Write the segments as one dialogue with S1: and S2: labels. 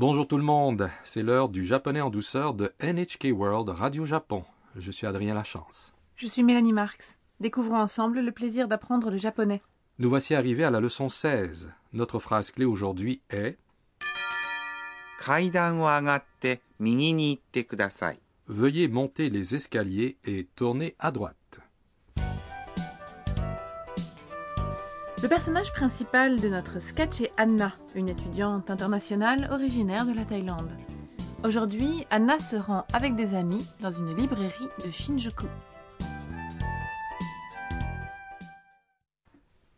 S1: Bonjour tout le monde, c'est l'heure du japonais en douceur de NHK World Radio Japon. Je suis Adrien Lachance.
S2: Je suis Mélanie Marx. Découvrons ensemble le plaisir d'apprendre le japonais.
S1: Nous voici arrivés à la leçon 16. Notre phrase clé aujourd'hui est Veuillez monter les escaliers et tourner à droite.
S2: Le personnage principal de notre sketch est Anna, une étudiante internationale originaire de la Thaïlande. Aujourd'hui, Anna se rend avec des amis dans une librairie de Shinjuku.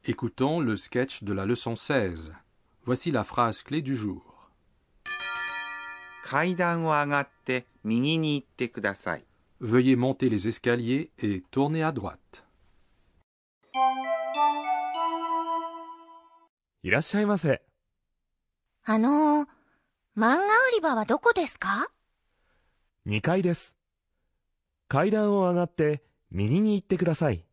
S1: Écoutons le sketch de la leçon 16. Voici la phrase clé du jour. Veuillez monter les escaliers et tourner à droite.
S3: いらっしゃいませ。
S4: あのー、漫画売り場はどこですか
S3: 2階です。階段を上がって右に行ってください。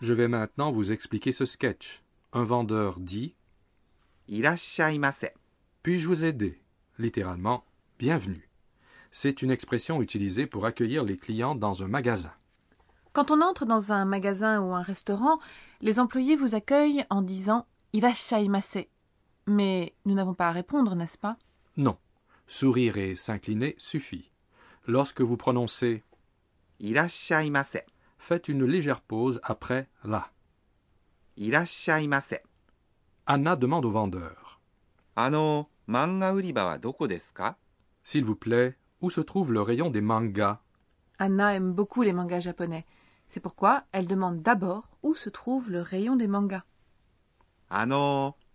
S1: Je vais maintenant vous expliquer ce sketch. Un vendeur dit
S5: いらっしゃいませ。
S1: Puis-je vous aider Littéralement, bienvenue. C'est une expression utilisée pour accueillir les clients dans un magasin.
S2: Quand on entre dans un magasin ou un restaurant, les employés vous accueillent en disant Irashaimase. Mais nous n'avons pas à répondre, n'est-ce pas?
S1: Non. Sourire et s'incliner suffit. Lorsque vous prononcez
S5: Irashaimase,
S1: faites une légère pause après la.
S5: Irashaimase.
S1: Anna demande au vendeur
S5: Ano, manga wa
S1: S'il vous plaît, où se trouve le rayon des mangas?
S2: Anna aime beaucoup les mangas japonais. C'est pourquoi elle demande d'abord où se trouve le rayon des mangas.
S5: Ah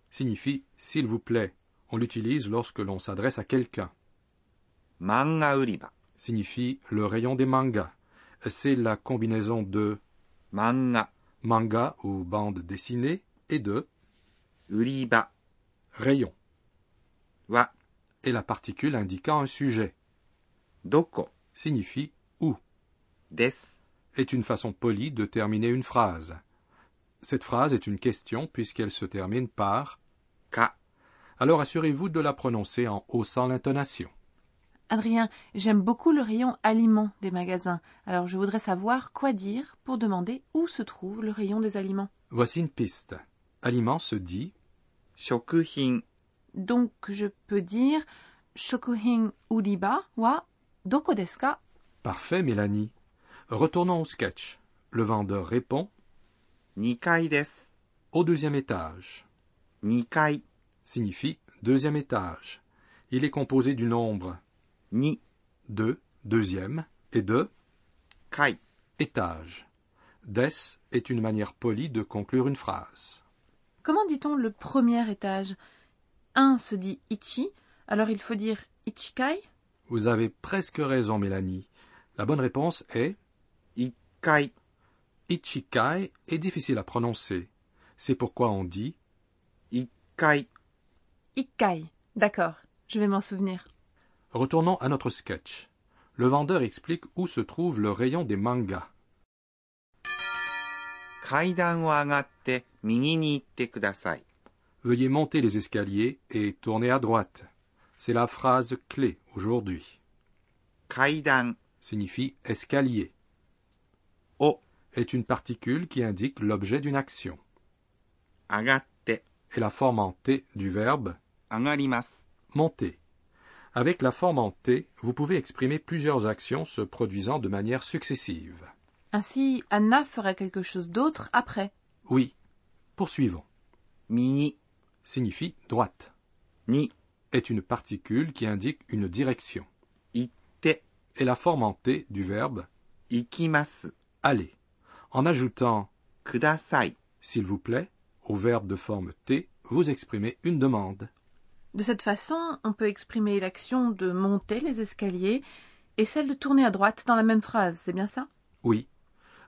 S1: signifie s'il vous plaît. On l'utilise lorsque l'on s'adresse à quelqu'un.
S5: Manga Uriba
S1: signifie le rayon des mangas. C'est la combinaison de
S5: manga,
S1: manga ou bande dessinée et de
S5: Uriba
S1: rayon.
S5: Wa
S1: est la particule indiquant un sujet.
S5: Doko
S1: signifie où.
S5: Des
S1: est une façon polie de terminer une phrase. Cette phrase est une question puisqu'elle se termine par
S5: ka.
S1: Alors assurez-vous de la prononcer en haussant l'intonation.
S2: Adrien, j'aime beaucoup le rayon aliments des magasins. Alors je voudrais savoir quoi dire pour demander où se trouve le rayon des aliments.
S1: Voici une piste. Aliments se dit
S5: shokuhin.
S2: Donc je peux dire shokuhin uriba wa doko
S1: Parfait, Mélanie. Retournons au sketch. Le vendeur répond
S5: 2階です。
S1: au deuxième étage.
S5: 2階、
S1: Signifie deuxième étage. Il est composé du nombre
S5: 2
S1: 2, deuxième, et de
S5: 階、
S1: étage. Des est une manière polie de conclure une phrase.
S2: Comment dit-on le premier étage Un se dit ichi, alors il faut dire ichikai
S1: Vous avez presque raison, Mélanie. La bonne réponse est
S5: Ichikai.
S1: Ichikai est difficile à prononcer. C'est pourquoi on dit
S5: Ikkai.
S2: Ikkai. D'accord, je vais m'en souvenir.
S1: Retournons à notre sketch. Le vendeur explique où se trouve le rayon des mangas. Veuillez monter les escaliers et tourner à droite. C'est la phrase clé aujourd'hui.
S5: Kaidan
S1: signifie escalier est une particule qui indique l'objet d'une action.
S5: Agatte
S1: est la forme en T du verbe monter. Avec la forme en T, vous pouvez exprimer plusieurs actions se produisant de manière successive.
S2: Ainsi, Anna fera quelque chose d'autre après.
S1: Oui. Poursuivons.
S5: Mini
S1: signifie droite.
S5: Ni
S1: est une particule qui indique une direction.
S5: Ite
S1: est la forme en T du verbe aller en ajoutant s'il vous plaît, au verbe de forme T, vous exprimez une demande.
S2: De cette façon, on peut exprimer l'action de monter les escaliers et celle de tourner à droite dans la même phrase, c'est bien ça?
S1: Oui.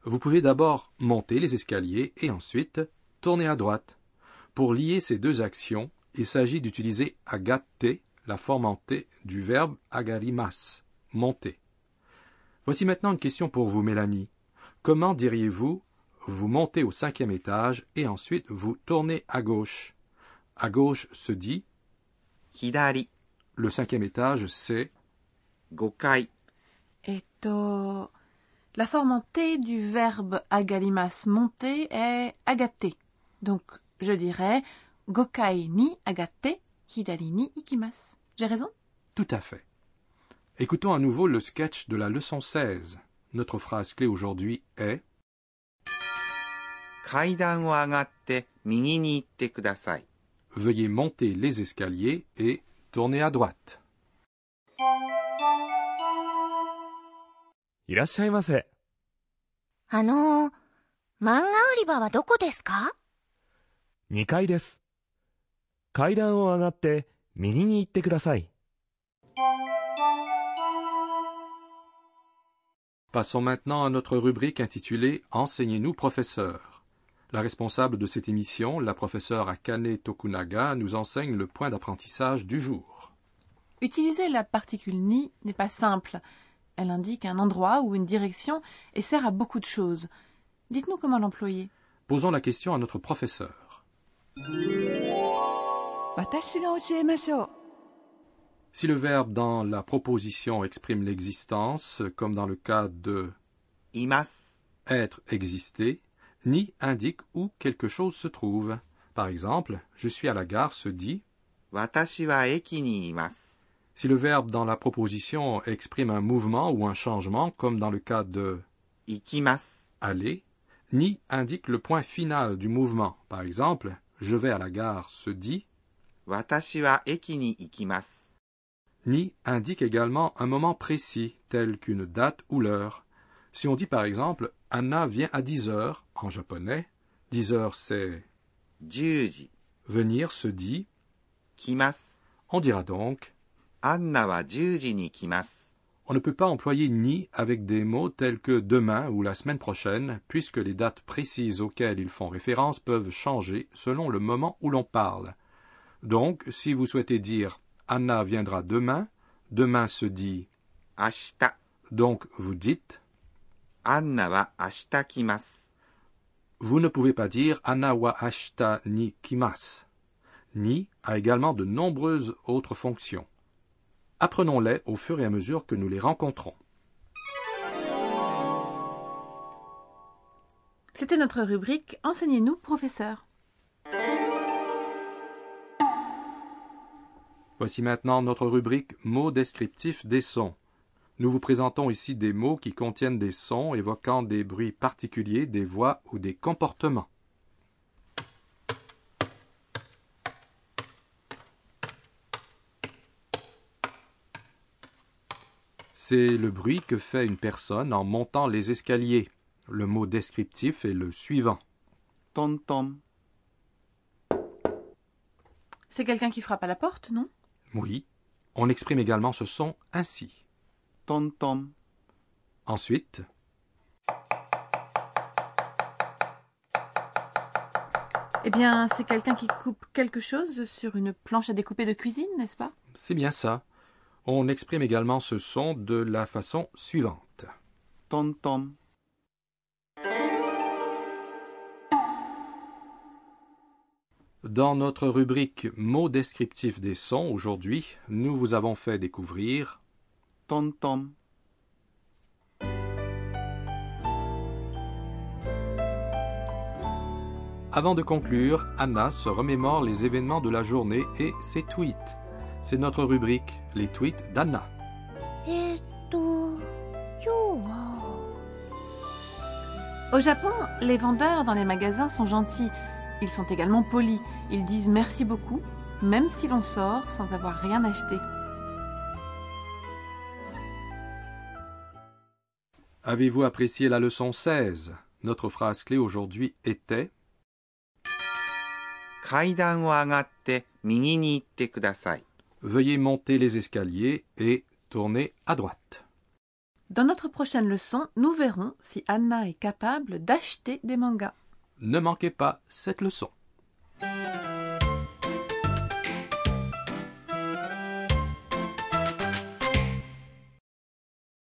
S1: Vous pouvez d'abord monter les escaliers et ensuite tourner à droite. Pour lier ces deux actions, il s'agit d'utiliser agate, la forme en T du verbe agarimas, monter. Voici maintenant une question pour vous, Mélanie. Comment diriez-vous vous montez au cinquième étage et ensuite vous tournez à gauche? À gauche se dit
S5: 左、
S1: le cinquième étage c'est
S5: 5階、
S2: Et to... La forme en T du verbe agalimas monter est agaté. Donc, je dirais gokai ni agate, hidari ni ikimasu. J'ai raison?
S1: Tout à fait. Écoutons à nouveau le sketch de la leçon 16. Notre phrase clé aujourd'hui est
S5: 階段を上がって右に行ってください。
S1: Veuillez monter les escaliers et tourner à droite.
S3: いらっしゃいませ。
S4: あのー、漫画売り場はどこですか
S3: 2階です。階段を上がって右に行ってください。
S1: Passons maintenant à notre rubrique intitulée Enseignez-nous, professeur. La responsable de cette émission, la professeure Akane Tokunaga, nous enseigne le point d'apprentissage du jour.
S2: Utiliser la particule ni n'est pas simple. Elle indique un endroit ou une direction et sert à beaucoup de choses. Dites-nous comment l'employer.
S1: Posons la question à notre professeur. Si le verbe dans la proposition exprime l'existence, comme dans le cas de
S5: imas,
S1: être existé, ni indique où quelque chose se trouve. Par exemple, je suis à la gare se dit Si le verbe dans la proposition exprime un mouvement ou un changement, comme dans le cas de
S5: ikimas,
S1: aller, ni indique le point final du mouvement. Par exemple, je vais à la gare se dit ni indique également un moment précis, tel qu'une date ou l'heure. Si on dit par exemple Anna vient à 10 heures en japonais, 10 heures c'est Venir se dit
S5: kimas.
S1: On dira donc
S5: Anna wa ni kimas.
S1: On ne peut pas employer ni avec des mots tels que demain ou la semaine prochaine, puisque les dates précises auxquelles ils font référence peuvent changer selon le moment où l'on parle. Donc, si vous souhaitez dire Anna viendra demain. Demain se dit
S5: Ashita.
S1: Donc vous dites
S5: Anna wa ashita kimasu.
S1: Vous ne pouvez pas dire Anna wa ashita ni kimasu. Ni a également de nombreuses autres fonctions. Apprenons-les au fur et à mesure que nous les rencontrons.
S2: C'était notre rubrique Enseignez-nous, professeur.
S1: Voici maintenant notre rubrique Mots descriptifs des sons. Nous vous présentons ici des mots qui contiennent des sons évoquant des bruits particuliers, des voix ou des comportements. C'est le bruit que fait une personne en montant les escaliers. Le mot descriptif est le suivant.
S5: Tom tom.
S2: C'est quelqu'un qui frappe à la porte, non?
S1: Oui, on exprime également ce son ainsi.
S5: Tom tom.
S1: Ensuite.
S2: Eh bien, c'est quelqu'un qui coupe quelque chose sur une planche à découper de cuisine, n'est-ce pas?
S1: C'est bien ça. On exprime également ce son de la façon suivante. Dans notre rubrique mots descriptifs des sons, aujourd'hui, nous vous avons fait découvrir
S5: tom tom,
S1: Avant de conclure, Anna se remémore les événements de la journée et ses tweets. C'est notre rubrique Les tweets d'Anna.
S2: Au Japon, les vendeurs dans les magasins sont gentils. Ils sont également polis, ils disent merci beaucoup, même si l'on sort sans avoir rien acheté.
S1: Avez-vous apprécié la leçon 16 Notre phrase clé aujourd'hui était Veuillez monter les escaliers et tourner à droite.
S2: Dans notre prochaine leçon, nous verrons si Anna est capable d'acheter des mangas.
S1: Ne manquez pas cette leçon.「